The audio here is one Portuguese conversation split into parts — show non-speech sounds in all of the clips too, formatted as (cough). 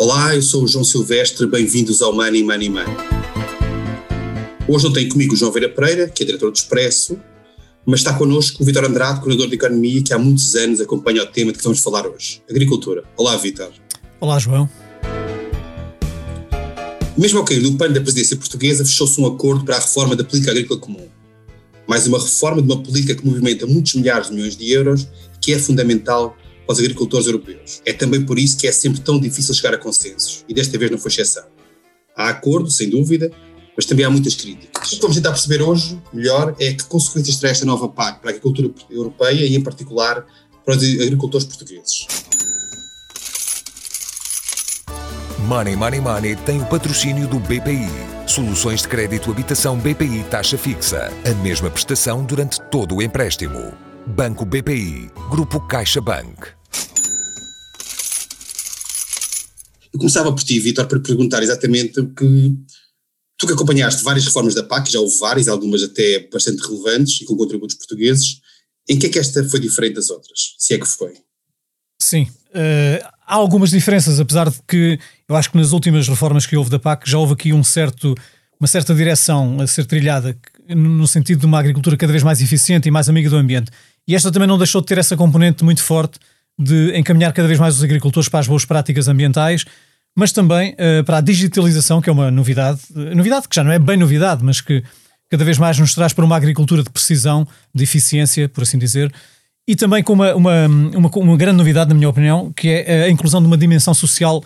Olá, eu sou o João Silvestre, bem-vindos ao Money Money Money. Hoje não tenho comigo o João Vera Pereira, que é diretor do Expresso, mas está connosco o Vitor Andrade, coordenador de Economia, que há muitos anos acompanha o tema de que vamos falar hoje, agricultura. Olá, Vitor. Olá, João. Mesmo ao cair do pano da presidência portuguesa, fechou-se um acordo para a reforma da política agrícola comum. Mais uma reforma de uma política que movimenta muitos milhares de milhões de euros, que é fundamental para os agricultores europeus. É também por isso que é sempre tão difícil chegar a consensos, e desta vez não foi exceção. Há acordo, sem dúvida, mas também há muitas críticas. O que vamos tentar perceber hoje, melhor, é que consequências terá esta nova PAC para a agricultura europeia e, em particular, para os agricultores portugueses. Money Money Money tem o patrocínio do BPI. Soluções de crédito habitação BPI taxa fixa. A mesma prestação durante todo o empréstimo. Banco BPI. Grupo CaixaBank. Eu começava por ti, Vitor, para perguntar exatamente o que tu que acompanhaste várias reformas da PAC, já houve várias, algumas até bastante relevantes e com contributos portugueses, em que é que esta foi diferente das outras, se é que foi? Sim, uh, há algumas diferenças, apesar de que eu acho que nas últimas reformas que houve da PAC já houve aqui um certo, uma certa direção a ser trilhada no sentido de uma agricultura cada vez mais eficiente e mais amiga do ambiente. E esta também não deixou de ter essa componente muito forte de encaminhar cada vez mais os agricultores para as boas práticas ambientais, mas também uh, para a digitalização, que é uma novidade, uh, novidade que já não é bem novidade, mas que cada vez mais nos traz para uma agricultura de precisão, de eficiência, por assim dizer, e também com uma, uma, uma, uma grande novidade, na minha opinião, que é a inclusão de uma dimensão social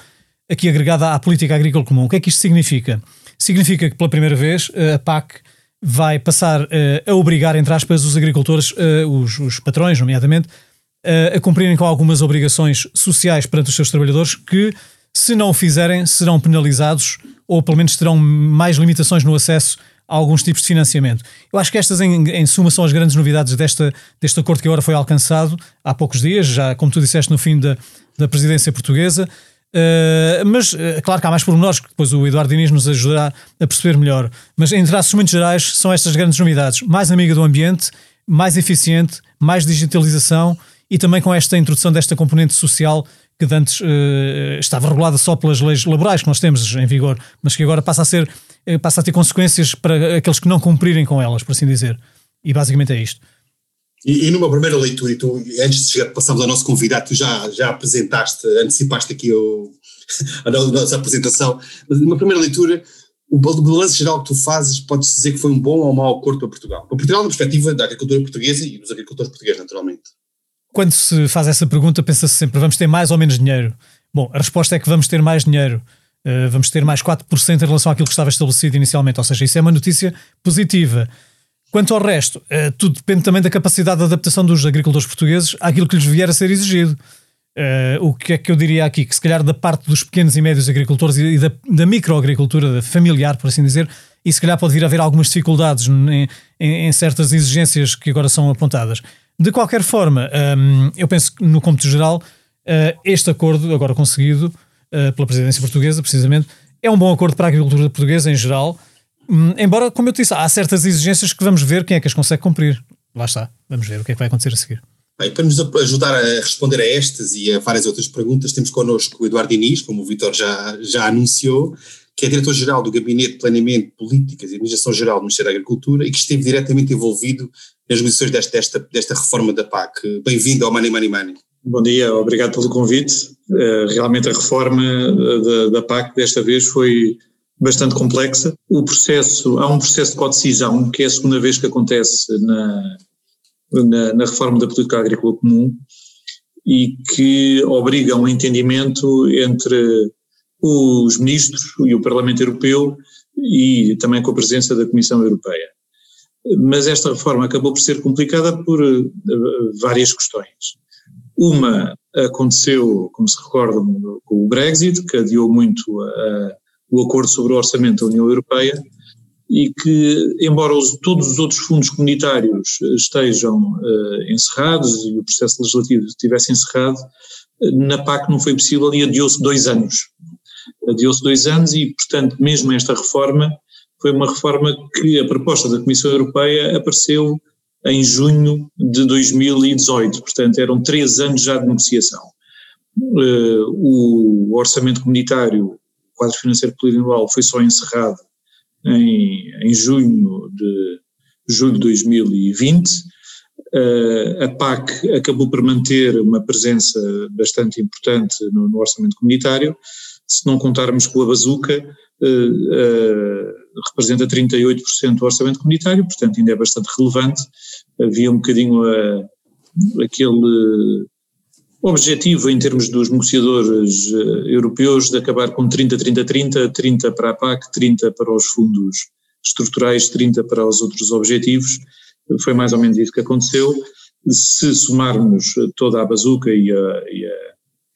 aqui agregada à política agrícola comum. O que é que isto significa? Significa que pela primeira vez uh, a PAC vai passar a obrigar, entre aspas, os agricultores, os, os patrões, nomeadamente, a cumprirem com algumas obrigações sociais perante os seus trabalhadores que se não o fizerem, serão penalizados ou pelo menos terão mais limitações no acesso a alguns tipos de financiamento. Eu acho que estas, em, em suma, são as grandes novidades desta, deste acordo que agora foi alcançado há poucos dias, já como tu disseste no fim da, da presidência portuguesa. Uh, mas, uh, claro que há mais pormenores que depois o Eduardo Diniz nos ajudará a perceber melhor. Mas, em traços muito gerais, são estas grandes novidades. Mais amiga do ambiente, mais eficiente, mais digitalização e também com esta introdução desta componente social que antes uh, estava regulada só pelas leis laborais que nós temos em vigor, mas que agora passa a ser uh, passa a ter consequências para aqueles que não cumprirem com elas, por assim dizer. E basicamente é isto. E, e numa primeira leitura, e tu, antes de chegar, passarmos ao nosso convidado, tu já, já apresentaste, antecipaste aqui o, (laughs) a nossa apresentação, mas numa primeira leitura, o balanço geral que tu fazes, pode-se dizer que foi um bom ou um mau acordo para Portugal? Para Portugal, na perspectiva da agricultura portuguesa e dos agricultores portugueses, naturalmente quando se faz essa pergunta, pensa-se sempre: vamos ter mais ou menos dinheiro? Bom, a resposta é que vamos ter mais dinheiro. Uh, vamos ter mais 4% em relação àquilo que estava estabelecido inicialmente, ou seja, isso é uma notícia positiva. Quanto ao resto, uh, tudo depende também da capacidade de adaptação dos agricultores portugueses àquilo que lhes vier a ser exigido. Uh, o que é que eu diria aqui? Que se calhar da parte dos pequenos e médios agricultores e da, da microagricultura familiar, por assim dizer, e se calhar pode vir a haver algumas dificuldades em, em, em certas exigências que agora são apontadas. De qualquer forma, um, eu penso que no cômputo geral, uh, este acordo, agora conseguido uh, pela presidência portuguesa, precisamente, é um bom acordo para a agricultura portuguesa em geral, um, embora, como eu te disse, há certas exigências que vamos ver quem é que as consegue cumprir. Lá está, vamos ver o que é que vai acontecer a seguir. Bem, para nos ajudar a responder a estas e a várias outras perguntas, temos connosco o Eduardo Inês, como o Vitor já, já anunciou, que é diretor-geral do Gabinete de Planeamento, Políticas e Administração Geral do Ministério da Agricultura e que esteve diretamente envolvido nas negociações desta, desta, desta reforma da PAC. Bem-vindo ao Money Money Money. Bom dia, obrigado pelo convite. Uh, realmente a reforma eh, da, da, PAC desta vez foi bastante complexa. O processo, há um processo de codecisão que é a segunda vez que acontece na, na, na reforma da política agrícola comum e que obriga um entendimento entre os ministros e o Parlamento Europeu e também com a presença da Comissão Europeia. Mas esta reforma acabou por ser complicada por eh, várias questões. Uma aconteceu, como se recordam, com o Brexit, que adiou muito a, o acordo sobre o orçamento da União Europeia e que, embora os, todos os outros fundos comunitários estejam uh, encerrados e o processo legislativo estivesse encerrado, na PAC não foi possível e adiou-se dois anos adiou-se dois anos e, portanto, mesmo esta reforma foi uma reforma que a proposta da Comissão Europeia apareceu em junho de 2018, portanto eram três anos já de negociação. o orçamento comunitário, o quadro financeiro plurianual, foi só encerrado em, em junho de julho de 2020. a PAC acabou por manter uma presença bastante importante no, no orçamento comunitário, se não contarmos com a bazuca, representa 38% do orçamento comunitário, portanto ainda é bastante relevante. Havia um bocadinho a, aquele objetivo em termos dos negociadores europeus de acabar com 30-30-30, 30 para a PAC, 30 para os fundos estruturais, 30 para os outros objetivos. Foi mais ou menos isso que aconteceu. Se somarmos toda a bazuca e a, e a,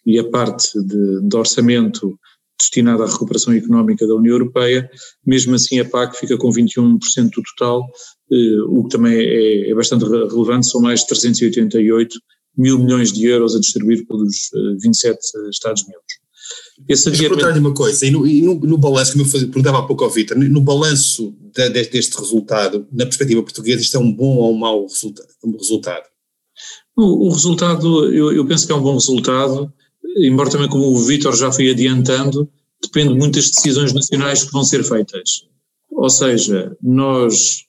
e a parte de, de orçamento destinada à recuperação económica da União Europeia, mesmo assim a PAC fica com 21% do total, eh, o que também é, é, bastante relevante, são mais de 388 mil milhões de euros a distribuir pelos 27 eh, Estados-membros. Esse Deixa perguntar-lhe uma coisa, e no, e no, no balanço, como eu fazia, perguntava há pouco ao Vitor, no balanço de, de, deste resultado, na perspectiva portuguesa, isto é um bom ou um mau resulta, um resultado? O, o resultado, eu, eu penso que é um bom resultado, embora também como o Vítor já foi adiantando, depende muito das decisões nacionais que vão ser feitas. Ou seja, nós,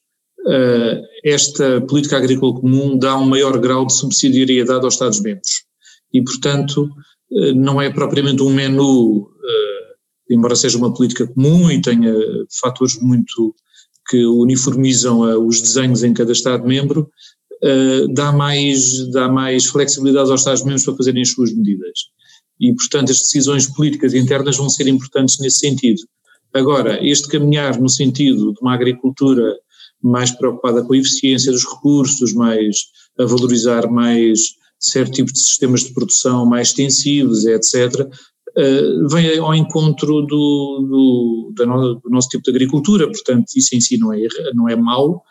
uh, esta política agrícola comum dá um maior grau de subsidiariedade aos Estados-membros e, portanto, uh, não é propriamente um menu, uh, embora seja uma política comum e tenha fatores muito que uniformizam os desenhos em cada Estado-membro, dá, mais, dá mais flexibilidade aos Estados-membros para fazerem as suas medidas e, portanto, as decisões políticas internas vão ser importantes nesse sentido. Agora, este caminhar no sentido de uma agricultura mais preocupada com a eficiência dos recursos, mais a valorizar mais certo tipo de sistemas de produção mais extensivos, etc., eh, vem ao encontro do, do, do, nosso tipo de agricultura, portanto, isso em si não é, não é mau.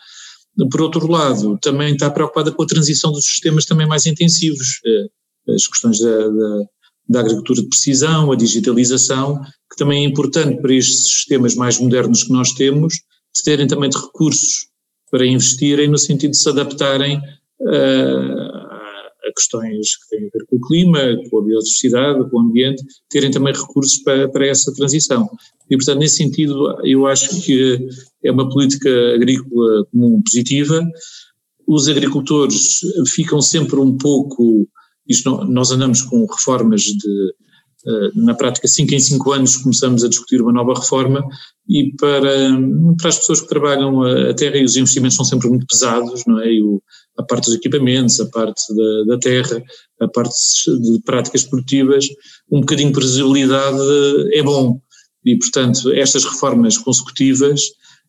Por outro lado, também está preocupada com a transição dos sistemas também mais intensivos, eh, as questões da, da da agricultura de precisão, a digitalização, que também é importante para estes sistemas mais modernos que nós temos, de terem também de recursos para investirem no sentido de se adaptarem uh, a questões que têm a ver com o clima, com a biodiversidade, com o ambiente, terem também recursos para, para essa transição. E, portanto, nesse sentido, eu acho que é uma política agrícola comum positiva. Os agricultores ficam sempre um pouco isto não, nós andamos com reformas de, uh, na prática, 5 em 5 anos começamos a discutir uma nova reforma e para, para as pessoas que trabalham a, terra e os investimentos são sempre muito pesados, não é? O, a parte dos equipamentos, a parte da, da, terra, a parte de práticas produtivas, um bocadinho de previsibilidade é bom. E, portanto, estas reformas consecutivas,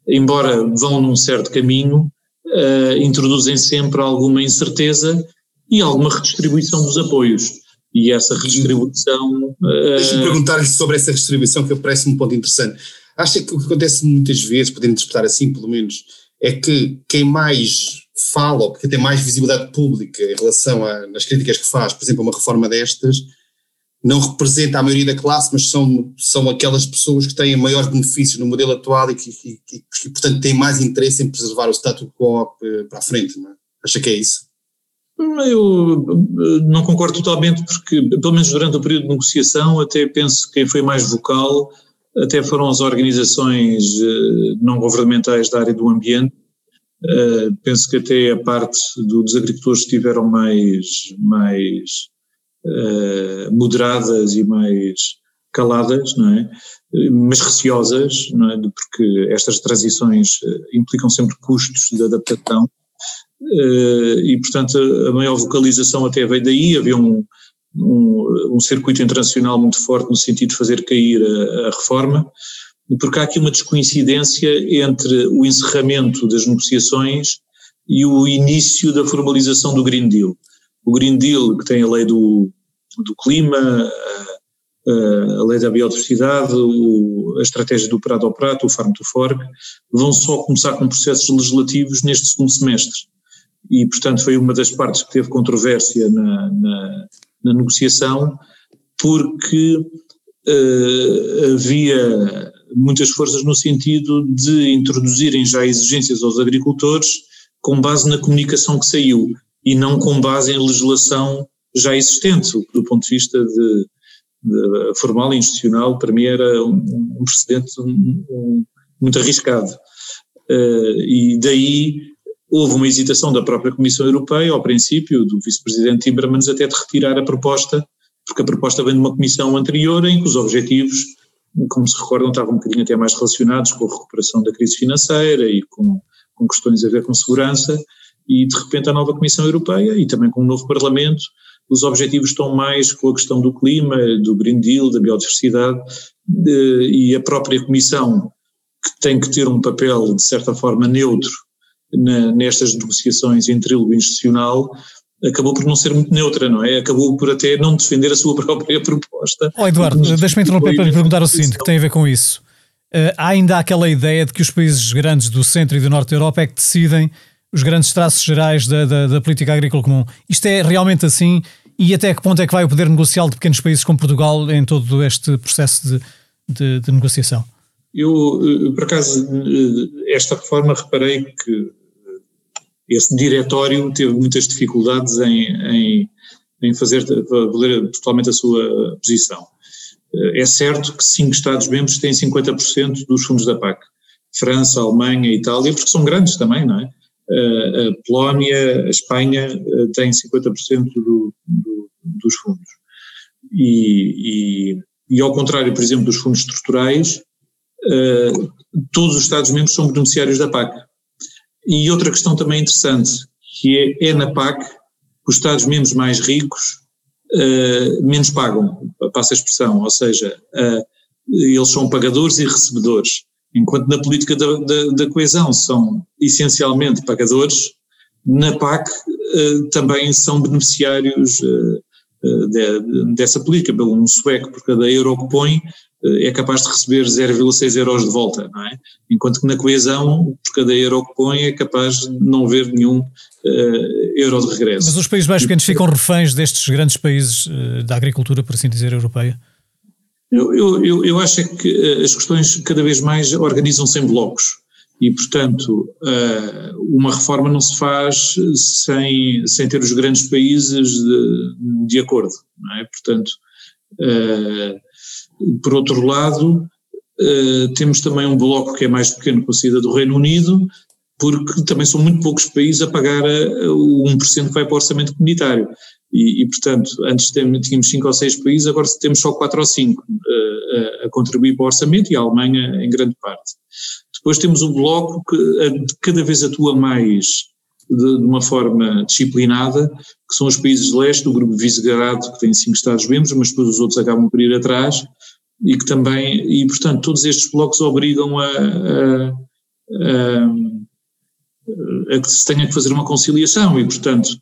embora vão num certo caminho, uh, introduzem sempre alguma incerteza e alguma redistribuição dos apoios. E essa redistribuição. Deixa-me uh... perguntar-lhe sobre essa redistribuição, que parece-me um ponto interessante. Acha que o que acontece muitas vezes, podendo interpretar assim pelo menos, é que quem mais fala, ou que tem mais visibilidade pública em relação a, nas críticas que faz, por exemplo, uma reforma destas, não representa a maioria da classe, mas são, são aquelas pessoas que têm maiores benefícios no modelo atual e que, que, que, que portanto, têm mais interesse em preservar o status quo eh, para a frente, não é? Acha que é isso? Eu eh, não concordo totalmente, porque, pelo menos durante o período de negociação, até penso que quem foi mais vocal até foram as organizações eh, não governamentais da área do ambiente. Uh, penso que até a parte do, dos agricultores estiveram mais, mais moderadas e mais caladas, não é? Mas receosas, não é? Porque estas transições implicam sempre custos de adaptação eh, e, portanto, a maior vocalização até veio daí. Havia um, um, um, circuito internacional muito forte no sentido de fazer cair a, a, reforma, porque há aqui uma descoincidência entre o encerramento das negociações e o início da formalização do Green Deal. O Green Deal, que tem a lei do, do clima, a, lei da biodiversidade, a estratégia do prato ao prato, o farm to fork, vão só começar com processos legislativos neste segundo semestre e, portanto, foi uma das partes que teve controvérsia na, na, na negociação, porque uh, havia muitas forças no sentido de introduzirem já exigências aos agricultores com base na comunicação que saiu e não com base em legislação já existente, do ponto de vista de, de formal e institucional para mim era um, um precedente um, um, muito arriscado. Uh, e daí houve uma hesitação da própria Comissão Europeia, ao princípio, do vice-presidente Timmermans, até de retirar a proposta, porque a proposta vem de uma comissão anterior em que os objetivos, como se recordam, estavam um bocadinho até mais relacionados com a recuperação da crise financeira e com, com questões a ver com segurança, e de repente a nova Comissão Europeia e também com o novo Parlamento, os objetivos estão mais com a questão do clima, do Green Deal, da biodiversidade, e a própria Comissão, que tem que ter um papel de certa forma neutro na, nestas negociações em trílogo institucional, acabou por não ser muito neutra, não é? Acabou por até não defender a sua (laughs) própria proposta. Oh, Eduardo, deixa-me interromper para lhe perguntar o seguinte, que tem a ver com isso. Uh, há ainda aquela ideia de que os países grandes do centro e do norte da Europa é que decidem os grandes traços gerais da, da, da, política agrícola comum. Isto é realmente assim? E até que ponto é que vai o poder negocial de pequenos países como Portugal em todo este processo de, de, de negociação? Eu, eh, por acaso, eh, esta reforma reparei que eh, esse diretório teve muitas dificuldades em, em, em fazer valer totalmente a sua posição. É certo que cinco Estados-membros têm 50% dos fundos da PAC. França, Alemanha, Itália, porque são grandes também, não é? a Polónia, a Espanha têm 50% do, do, dos fundos. E, e, e, ao contrário, por exemplo, dos fundos estruturais, todos os Estados-membros são beneficiários da PAC. E outra questão também interessante, que é, é na PAC os Estados-membros mais ricos menos pagam, passa a expressão, ou seja, eles são pagadores e recebedores enquanto na política da, da, da coesão são essencialmente pagadores, na PAC uh, também são beneficiários uh, uh, de, dessa política. Um sueco por cada euro que põe é capaz de receber 0,6 euros de volta, não é? Enquanto que na coesão, por cada euro que põe, é capaz de não haver nenhum euro de regresso. Mas os países mais pequenos ficam reféns destes grandes países da agricultura, por assim dizer, europeia? Eu, eu, eu acho é que eh, as questões cada vez mais organizam-se em blocos e, portanto, eh, uma reforma não se faz sem, sem ter os grandes países de, de acordo, é? Portanto, eh, por outro lado, temos também um bloco que é mais pequeno com a saída do Reino Unido, porque também são muito poucos países a pagar o 1% que vai para o orçamento comunitário. E, e, portanto, antes tínhamos cinco ou seis países, agora temos só quatro ou cinco uh, a contribuir para o orçamento e a Alemanha em grande parte. Depois temos um bloco que cada vez atua mais de, de uma forma disciplinada, que são os países de leste, o grupo Visegrado, que tem cinco Estados-membros, mas depois os outros acabam por ir atrás, e que também, e portanto todos estes blocos obrigam a, a, a, a que se tenha que fazer uma conciliação e portanto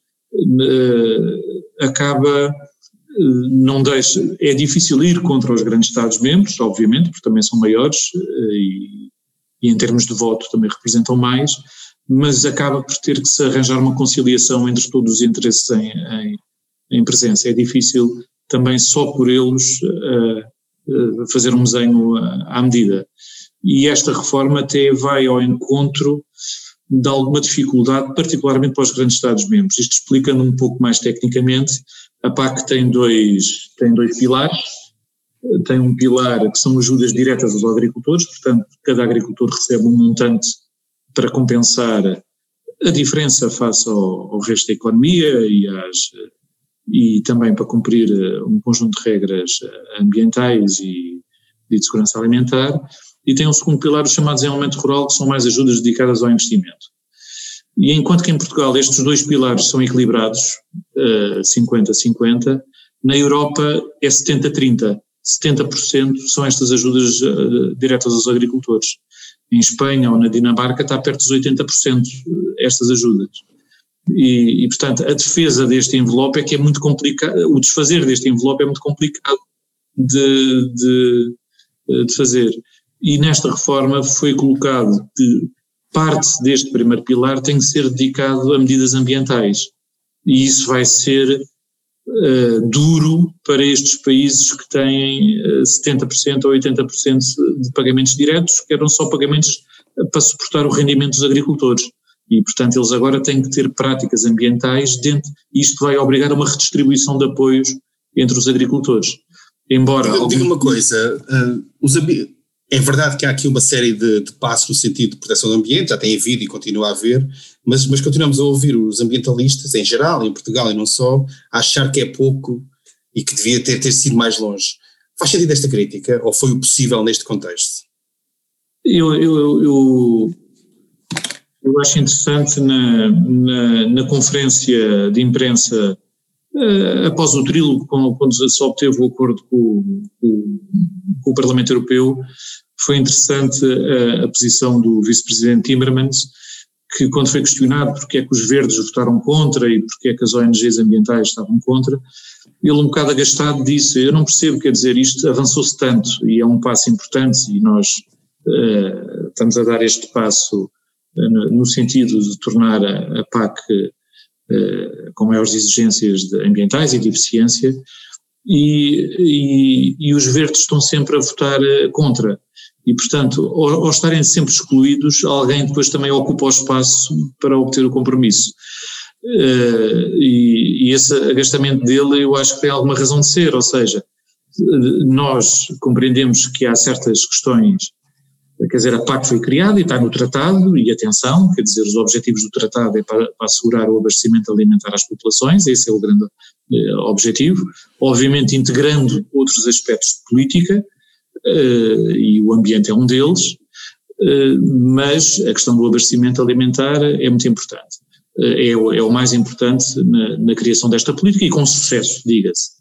acaba, eh, não deixa, é difícil ir contra os grandes Estados-membros, obviamente, porque também são maiores eh, e, e em termos de voto também representam mais, mas acaba por ter que se arranjar uma conciliação entre todos os interesses em, em, em presença. É difícil também só por eles uh, uh, fazer um desenho à medida. E esta reforma até vai ao encontro de alguma dificuldade, particularmente para os grandes Estados-membros. Isto explicando um pouco mais tecnicamente, a PAC tem dois, tem dois pilares. Tem um pilar que são ajudas diretas aos agricultores, portanto, cada agricultor recebe um montante para compensar a diferença face ao, ao resto da economia e, às, e também para cumprir um conjunto de regras ambientais e, de segurança alimentar e tem um segundo pilar, os chamados em aumento rural, que são mais ajudas dedicadas ao investimento. E enquanto que em Portugal estes dois pilares são equilibrados, 50-50, uh, na Europa é 70-30. 70% são estas ajudas uh, diretas aos agricultores. Em Espanha ou na Dinamarca está perto dos 80% estas ajudas. E, e, portanto, a defesa deste envelope é que é muito complicado, o desfazer deste envelope é muito complicado de, de, de fazer e nesta reforma foi colocado que parte deste primeiro pilar tem que ser dedicado a medidas ambientais. E isso vai ser uh, duro para estes países que têm uh, 70% ou 80% de pagamentos diretos, que eram só pagamentos para suportar o rendimento dos agricultores. E, portanto, eles agora têm que ter práticas ambientais dentro, isto vai obrigar a uma redistribuição de apoios entre os agricultores. Embora. Diga, algum... uma coisa, uh, os, é verdade que há aqui uma série de, de, passos no sentido de proteção do ambiente, já tem havido e continua a haver, mas, mas continuamos a ouvir os ambientalistas, em geral, em Portugal e não só, a achar que é pouco e que devia ter, ter sido mais longe. Faz sentido esta crítica ou foi o possível neste contexto? Eu, eu, eu, eu acho interessante na, na, na conferência de imprensa após o trílogo, quando se obteve o acordo com, com, com o Parlamento Europeu, foi interessante a, a posição do vice-presidente Timmermans, que quando foi questionado porque é que os verdes votaram contra e porque é que as ONGs ambientais estavam contra, ele um bocado agastado disse, eu não percebo, quer dizer, isto avançou-se tanto e é um passo importante e nós uh, estamos a dar este passo uh, no sentido de tornar a, a PAC com maiores exigências ambientais e de eficiência e, e, e, os verdes estão sempre a votar contra. E, portanto, ao, ao, estarem sempre excluídos, alguém depois também ocupa o espaço para obter o compromisso. Uh, e, e, esse agastamento dele eu acho que tem alguma razão de ser, ou seja, nós compreendemos que há certas questões, quer dizer, a PAC foi criada e está no tratado, e atenção, quer dizer, os objetivos do tratado é para, para assegurar o abastecimento alimentar às populações, esse é o grande uh, objetivo, obviamente integrando outros aspectos de política, uh, e o ambiente é um deles, mas a questão do abastecimento alimentar é muito importante. Eh, é o, é o mais importante na, na, criação desta política e com sucesso, diga-se.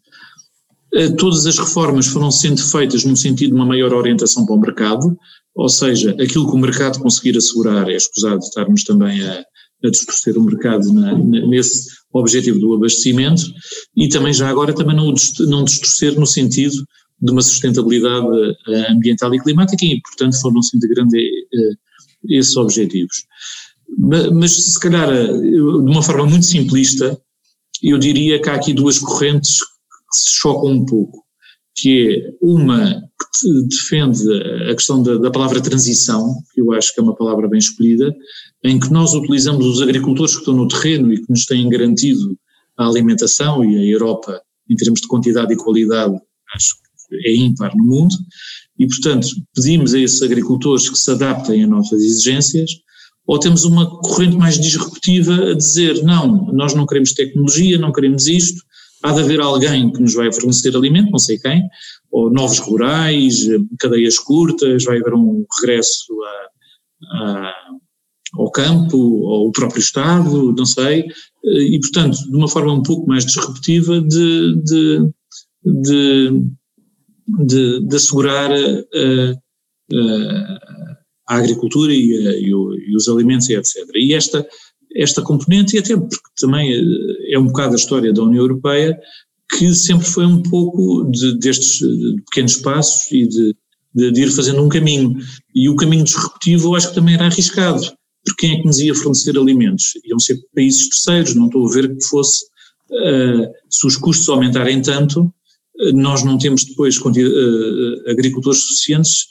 Eh, todas as reformas foram sendo feitas no sentido de uma maior orientação para o mercado, ou seja, aquilo que o mercado conseguir assegurar, é escusado estarmos também a, a distorcer o mercado na, nesse objetivo do abastecimento e também já agora também não, não distorcer no sentido de uma sustentabilidade eh, ambiental e climática e, portanto, foram-se integrando esses objetivos. Mas, se calhar, de uma forma muito simplista, eu diria que há aqui duas correntes se chocam um pouco, que é uma que defende a questão da, da, palavra transição, que eu acho que é uma palavra bem escolhida, em que nós utilizamos os agricultores que estão no terreno e que nos têm garantido a alimentação e a Europa, em termos de quantidade e qualidade, acho que é ímpar no mundo, e portanto pedimos a esses agricultores que se adaptem a nossas exigências, ou temos uma corrente mais disruptiva a dizer não, nós não queremos tecnologia, não queremos isto, há de haver alguém que nos vai fornecer alimento, não sei quem, ou novos rurais, cadeias curtas, vai haver um regresso a, a, ao campo, ou o próprio Estado, não sei, e portanto, de uma forma um pouco mais disruptiva de, de, de, de, de assegurar uh, uh, a agricultura e, a, e, os alimentos e etc. E esta, esta componente, e até porque também eh, é um bocado a história da União Europeia, que sempre foi um pouco de, destes pequenos passos e de, de, de, ir fazendo um caminho. E o caminho disruptivo eu acho que também era arriscado, porque quem é que nos ia fornecer alimentos? Iam ser países terceiros, não estou a ver que fosse, uh, se os custos aumentarem tanto, nós não temos depois uh, agricultores suficientes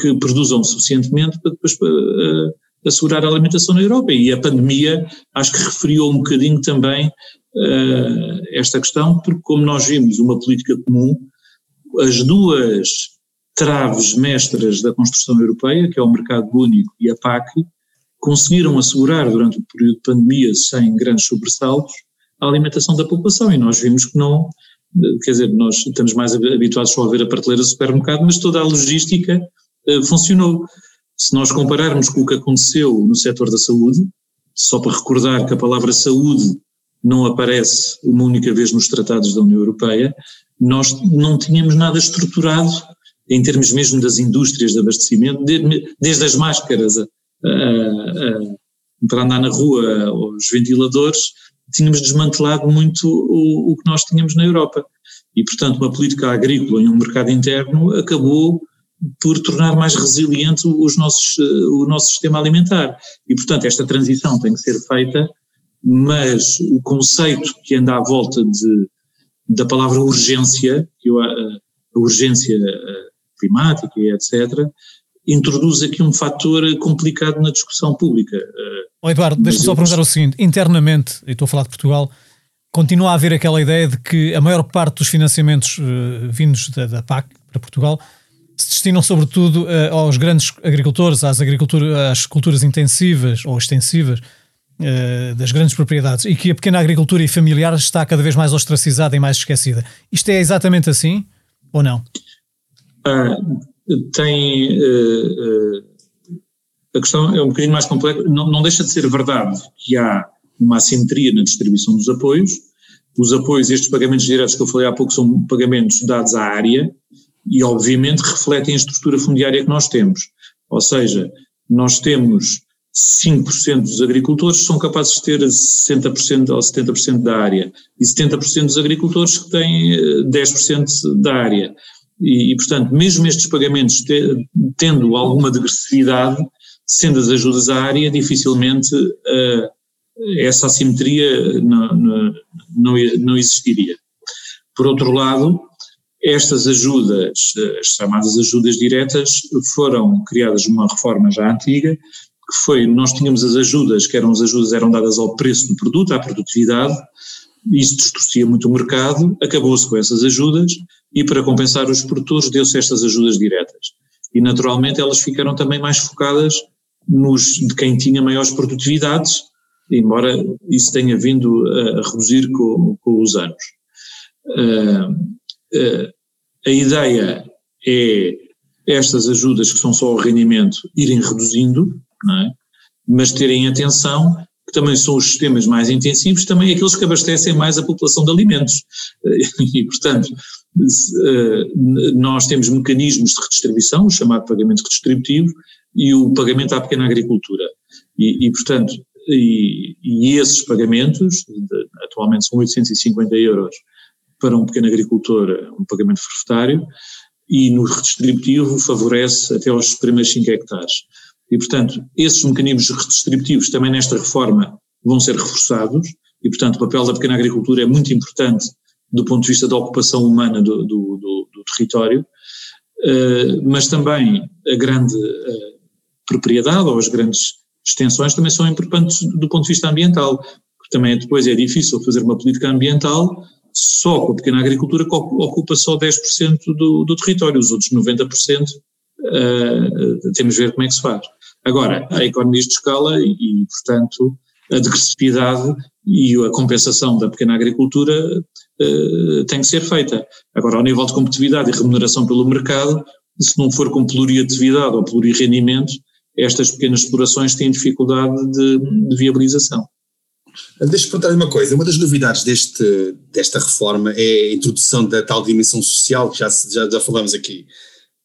que produzam suficientemente para depois uh, assegurar a alimentação na Europa. E a pandemia acho que referiu um bocadinho também uh, esta questão, porque como nós vimos uma política comum, as duas traves mestras da construção europeia, que é o mercado único e a PAC, conseguiram assegurar durante o período de pandemia, sem grandes sobressaltos, a alimentação da população e nós vimos que não, quer dizer, nós estamos mais habituados só a ver a prateleira do supermercado, mas toda a logística eh, funcionou. Se nós compararmos com o que aconteceu no setor da saúde, só para recordar que a palavra saúde não aparece uma única vez nos tratados da União Europeia, nós não tínhamos nada estruturado em termos mesmo das indústrias de abastecimento, desde as máscaras a, a, a, para andar na rua, os ventiladores, tínhamos desmantelado muito o, o que nós tínhamos na Europa. E, portanto, uma política agrícola em um mercado interno acabou por tornar mais resiliente os nossos, eh, o nosso sistema alimentar. E, portanto, esta transição tem que ser feita, mas o conceito que anda à volta de, da palavra urgência, que eu, a, a urgência eh, climática e etc., introduz aqui um fator complicado na discussão pública. Oh, Eduardo, deixa-me só perguntar o seguinte: internamente, e estou a falar de Portugal, continua a haver aquela ideia de que a maior parte dos financiamentos uh, vindos da, da, PAC para Portugal se destinam sobretudo uh, aos grandes agricultores, às, às culturas intensivas ou extensivas uh, das grandes propriedades e que a pequena agricultura e familiar está cada vez mais ostracizada e mais esquecida. Isto é exatamente assim ou não? Ah, tem. a questão é um bocadinho mais complexa. Não, não deixa de ser verdade que há uma assimetria na distribuição dos apoios. Os apoios, estes pagamentos diretos que eu falei há pouco, são pagamentos dados à área e, obviamente, refletem a estrutura fundiária que nós temos. Ou seja, nós temos 5% dos agricultores que são capazes de ter 60% ou 70% da área e 70% dos agricultores que têm 10% eh, da área. E, e, portanto, mesmo estes pagamentos te, tendo alguma degressividade, sendo as ajudas à área, dificilmente uh, essa assimetria não, não, não existiria. Por outro lado, estas ajudas, as chamadas ajudas diretas, foram criadas numa reforma já antiga, que foi, nós tínhamos as ajudas, que eram as ajudas eram dadas ao preço do produto, à produtividade, isso distorcia muito o mercado, acabou-se com essas ajudas e para compensar os produtores deu-se estas ajudas diretas. E naturalmente elas ficaram também mais focadas nos de quem tinha maiores produtividades embora isso tenha vindo a, reduzir com, com os anos. Uh, a ideia é estas ajudas que são só ao rendimento irem reduzindo, é? mas terem atenção que também são os sistemas mais intensivos, também aqueles que abastecem mais a população de alimentos. (laughs) E, portanto, nós temos mecanismos de redistribuição, o chamado pagamento redistributivo, e o pagamento à pequena agricultura. E, e portanto, e, e esses pagamentos, atualmente são 850 euros para um pequeno agricultor, um pagamento forfetário, e no redistributivo favorece até aos primeiros 5 hectares. E, portanto, esses mecanismos redistributivos também nesta reforma vão ser reforçados, e, portanto, o papel da pequena agricultura é muito importante do ponto de vista da ocupação humana do, do, do, do território, uh, mas também a grande uh, propriedade ou as grandes extensões também são importantes do ponto de vista ambiental, porque também depois é difícil fazer uma política ambiental só com a pequena agricultura ocupa só 10% do, do território, os outros 90% uh, eh, temos de ver como é que se faz. Agora, há economias de escala e, portanto, a degressividade e a compensação da pequena agricultura uh, tem que ser feita. Agora, ao nível de competitividade e remuneração pelo mercado, se não for com pluriatividade ou plurirendimento, estas pequenas explorações têm dificuldade de, de viabilização. Deixa-me perguntar uma coisa, uma das novidades deste, desta reforma é a introdução da tal dimensão social que já, já, já falamos aqui.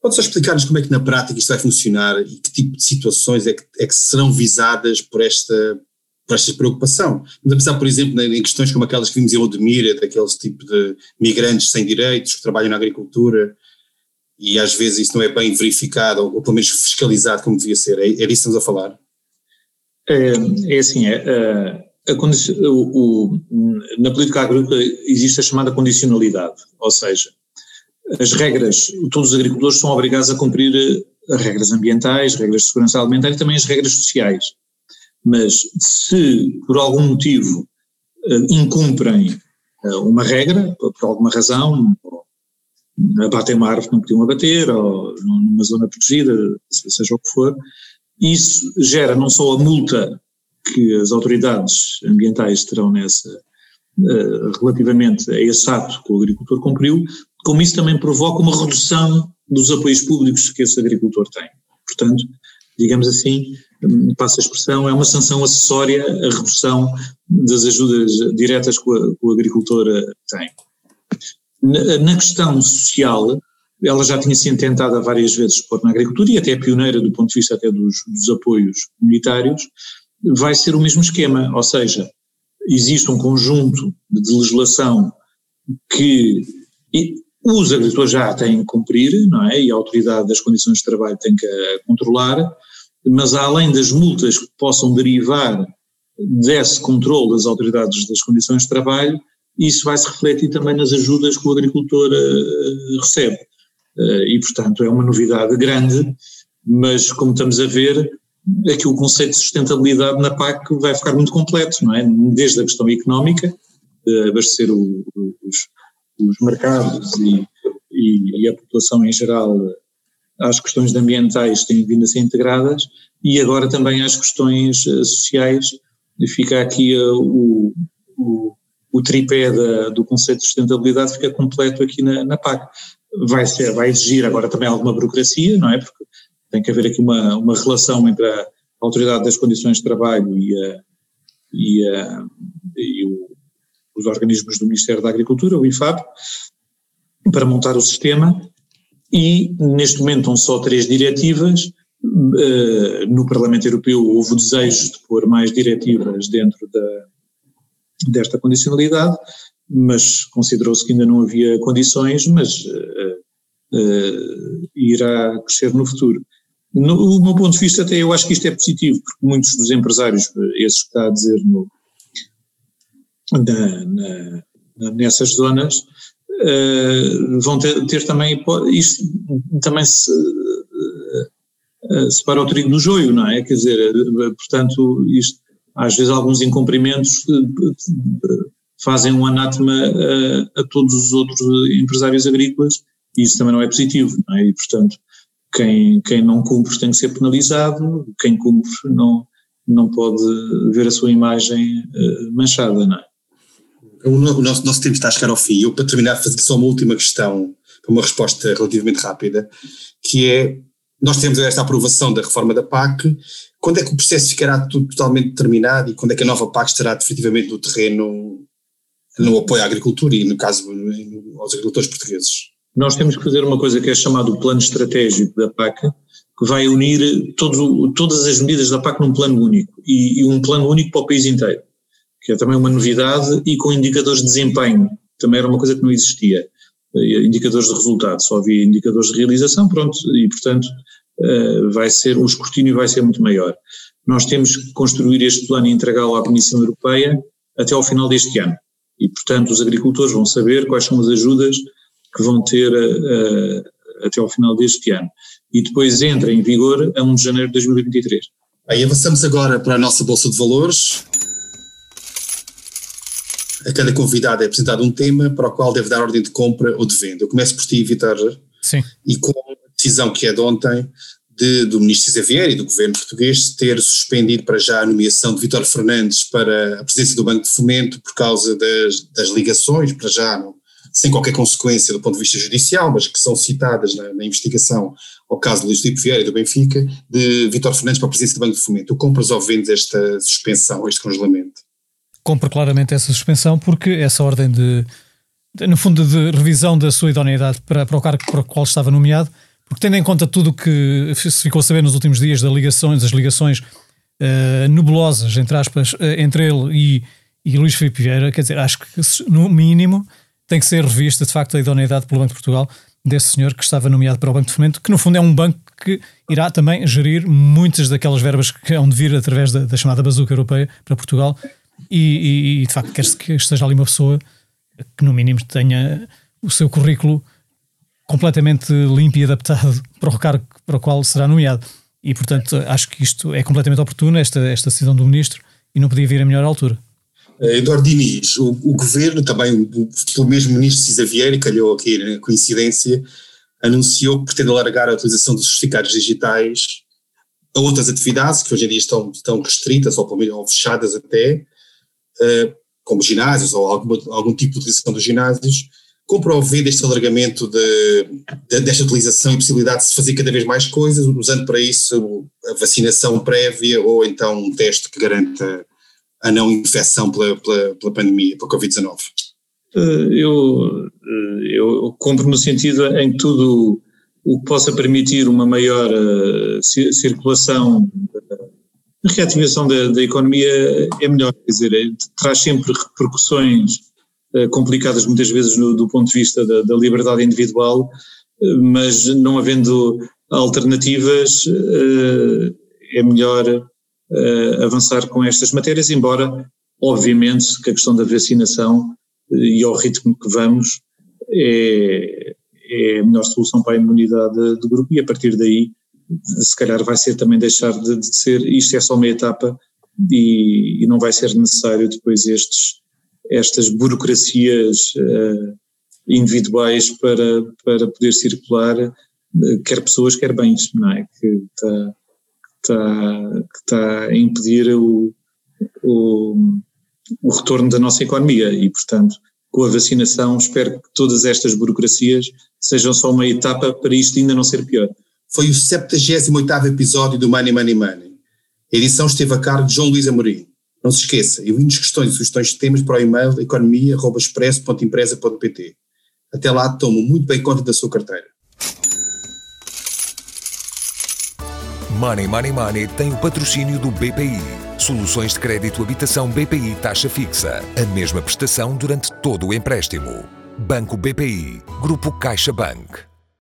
Pode só explicar-nos como é que na prática isto vai funcionar e que tipo de situações é que, é que serão visadas por esta, por esta preocupação? Vamos a pensar, por exemplo, em questões como aquelas que vimos em Odemira, daqueles tipo de migrantes sem direitos que trabalham na agricultura, e às vezes isso não é bem verificado, ou, ou pelo menos fiscalizado como devia ser. É, é disso que estamos a falar? É, é assim, é, a o, o, na política agrícola existe a chamada condicionalidade, ou seja, as regras, todos os agricultores são obrigados a cumprir as regras ambientais, regras de segurança alimentar e também as regras sociais. Mas se por algum motivo eh, incumprem eh, uma regra, por alguma razão, abatem uma árvore que não podiam abater, ou numa zona protegida, seja o que for, isso gera não só a multa que as autoridades ambientais terão nessa, uh, relativamente a esse ato que o agricultor cumpriu, como isso também provoca uma redução dos apoios públicos que esse agricultor tem. Portanto, digamos assim, passa a expressão, é uma sanção acessória a redução das ajudas diretas que o, agricultor eh, tem. Na, questão social, ela já tinha sido tentada várias vezes pôr na agricultura e até é pioneira do ponto de vista até dos, dos apoios comunitários, vai ser o mesmo esquema, ou seja, existe um conjunto de legislação que os agricultores já têm que cumprir, não é? E a autoridade das condições de trabalho tem que controlar, mas além das multas que possam derivar desse controle das autoridades das condições de trabalho, isso vai se refletir também nas ajudas que o agricultor uh, recebe. Uh, e, portanto, é uma novidade grande Mas, como estamos a ver, aqui o conceito de sustentabilidade na PAC vai ficar muito completo, não é? Desde a questão económica, de abastecer o, os, os, mercados e, e, e, a população em geral às questões ambientais que têm vindo a ser integradas e agora também às questões eh, sociais. Fica aqui uh, o, o, o, tripé da, do conceito de sustentabilidade fica completo aqui na, na PAC. Vai, ser, vai exigir agora também alguma burocracia, não é? Porque tem que haver aqui uma, uma relação entre a Autoridade das Condições de Trabalho e, a, e, a, e o, os organismos do Ministério da Agricultura, o IFAP, para montar o sistema e neste momento são só três diretivas, uh, no Parlamento Europeu houve o desejo de pôr mais diretivas dentro da, desta condicionalidade, mas considerou-se que ainda não havia condições, mas uh, uh, irá crescer no futuro. No, meu ponto de vista, até eu acho que isto é positivo, porque muitos dos empresários, esses que está a dizer no, na, na, nessas zonas, uh, vão ter, ter, também, isto também se uh, separa o trigo do joio, não é? Quer dizer, portanto, isto, às vezes alguns incumprimentos fazem um anátema a, a todos os outros empresários agrícolas e isso também não é positivo, não é? E, portanto, quem, quem não cumpre tem que ser penalizado, quem cumpre não, não pode ver a sua imagem uh, manchada, não é? O nosso, nosso tempo está a chegar ao fim. Eu, para terminar, fazer só uma última questão, uma resposta relativamente rápida, que é, nós temos esta aprovação da reforma da PAC, quando é que o processo ficará totalmente terminado e quando é que a nova PAC estará definitivamente no terreno no apoio à agricultura e, no caso, aos agricultores portugueses? Nós temos que fazer uma coisa que é chamado plano estratégico da PAC, que vai unir todo, todas as medidas da PAC num plano único e, e, um plano único para o país inteiro, que é também uma novidade e com indicadores de desempenho, também era uma coisa que não existia, eh, indicadores de resultado, só havia indicadores de realização, pronto, e portanto eh, vai ser, o escrutínio vai ser muito maior. Nós temos que construir este plano e entregá-lo à Comissão Europeia até ao final deste ano. E, portanto, os agricultores vão saber quais são as ajudas que vão ter uh, até ao final deste ano. E depois entra em vigor a 1 de janeiro de 2023. Aí avançamos agora para a nossa Bolsa de Valores. A cada convidado é apresentado um tema para o qual deve dar ordem de compra ou de venda. Eu começo por ti, Vitor. Sim. E com a decisão que é de ontem de, do ministro Xavier e do governo português ter suspendido para já a nomeação de Vitor Fernandes para a presidência do Banco de Fomento por causa das, das ligações, para já não, sem qualquer consequência do ponto de vista judicial, mas que são citadas na, na investigação ao caso de Luís Filipe Vieira do Benfica, de Vítor Fernandes para a presidência do Banco de Fomento. Tu compras ou vendes esta suspensão, este congelamento? Compro claramente essa suspensão porque essa ordem de, de no fundo, de revisão da sua idoneidade para, para o cargo para o qual estava nomeado, porque tendo em conta tudo o que se ficou a saber nos últimos dias das ligações, das ligações uh, nebulosas, entre aspas, uh, entre ele e, e Luís Filipe Vieira, quer dizer, acho que no mínimo tem que ser revista, de facto, a idoneidade pelo Banco de Portugal desse senhor que estava nomeado para o Banco de Fomento, que no fundo é um banco que irá também gerir muitas daquelas verbas que hão de vir através da, da chamada bazuca europeia para Portugal e, e, e de facto quer-se que esteja ali uma pessoa que no mínimo tenha o seu currículo completamente limpo e adaptado (laughs) para o cargo para o qual será nomeado. E portanto acho que isto é completamente oportuno, esta, esta decisão do Ministro, e não podia vir a melhor altura. Eh, Eduardo Diniz, o, o, governo, também o, o mesmo ministro Cisa Vieira, calhou aqui na coincidência, anunciou que pretende alargar a utilização dos certificados digitais a outras atividades que hoje em dia estão, estão restritas ou, pelo menos, ou fechadas até, uh, como ginásios ou alguma, algum tipo de utilização dos ginásios, comprover este alargamento de, de, desta utilização e possibilidade de se fazer cada vez mais coisas, usando para isso a vacinação prévia ou então um teste que garanta a não infecção pela, pela, pela pandemia, pela Covid-19? Eh, eu, eh, eu compro no sentido em que tudo o que possa permitir uma maior uh, circulação, a reativação da, da, economia é melhor, quer dizer, traz sempre repercussões complicadas muitas vezes no, do ponto de vista da, da liberdade individual, mas não havendo alternativas é melhor uh, avançar com estas matérias, embora, obviamente, que a questão da vacinação uh, e ao ritmo que vamos é, é a melhor solução para a imunidade do grupo e a partir daí se calhar vai ser também deixar de, de ser, isto é só uma etapa e, e, não vai ser necessário depois estes, estas burocracias uh, individuais para, para poder circular, quer pessoas, quer bens, não é? Que está, que que está a impedir o, o, o retorno da nossa economia e, portanto, com a vacinação, espero que todas estas burocracias sejam só uma etapa para isto ainda não ser pior. Foi o 78 episódio do Money Money Money. A edição esteve a cargo de João Luís Amorim. Não se esqueça, envie-nos questões e sugestões de temas para o e-mail economia.expresso.empresa.pt. Até lá, tomo muito bem conta da sua carteira. Money Money Money tem o patrocínio do BPI. Soluções de crédito habitação BPI taxa fixa. A mesma prestação durante todo o empréstimo. Banco BPI. Grupo CaixaBank.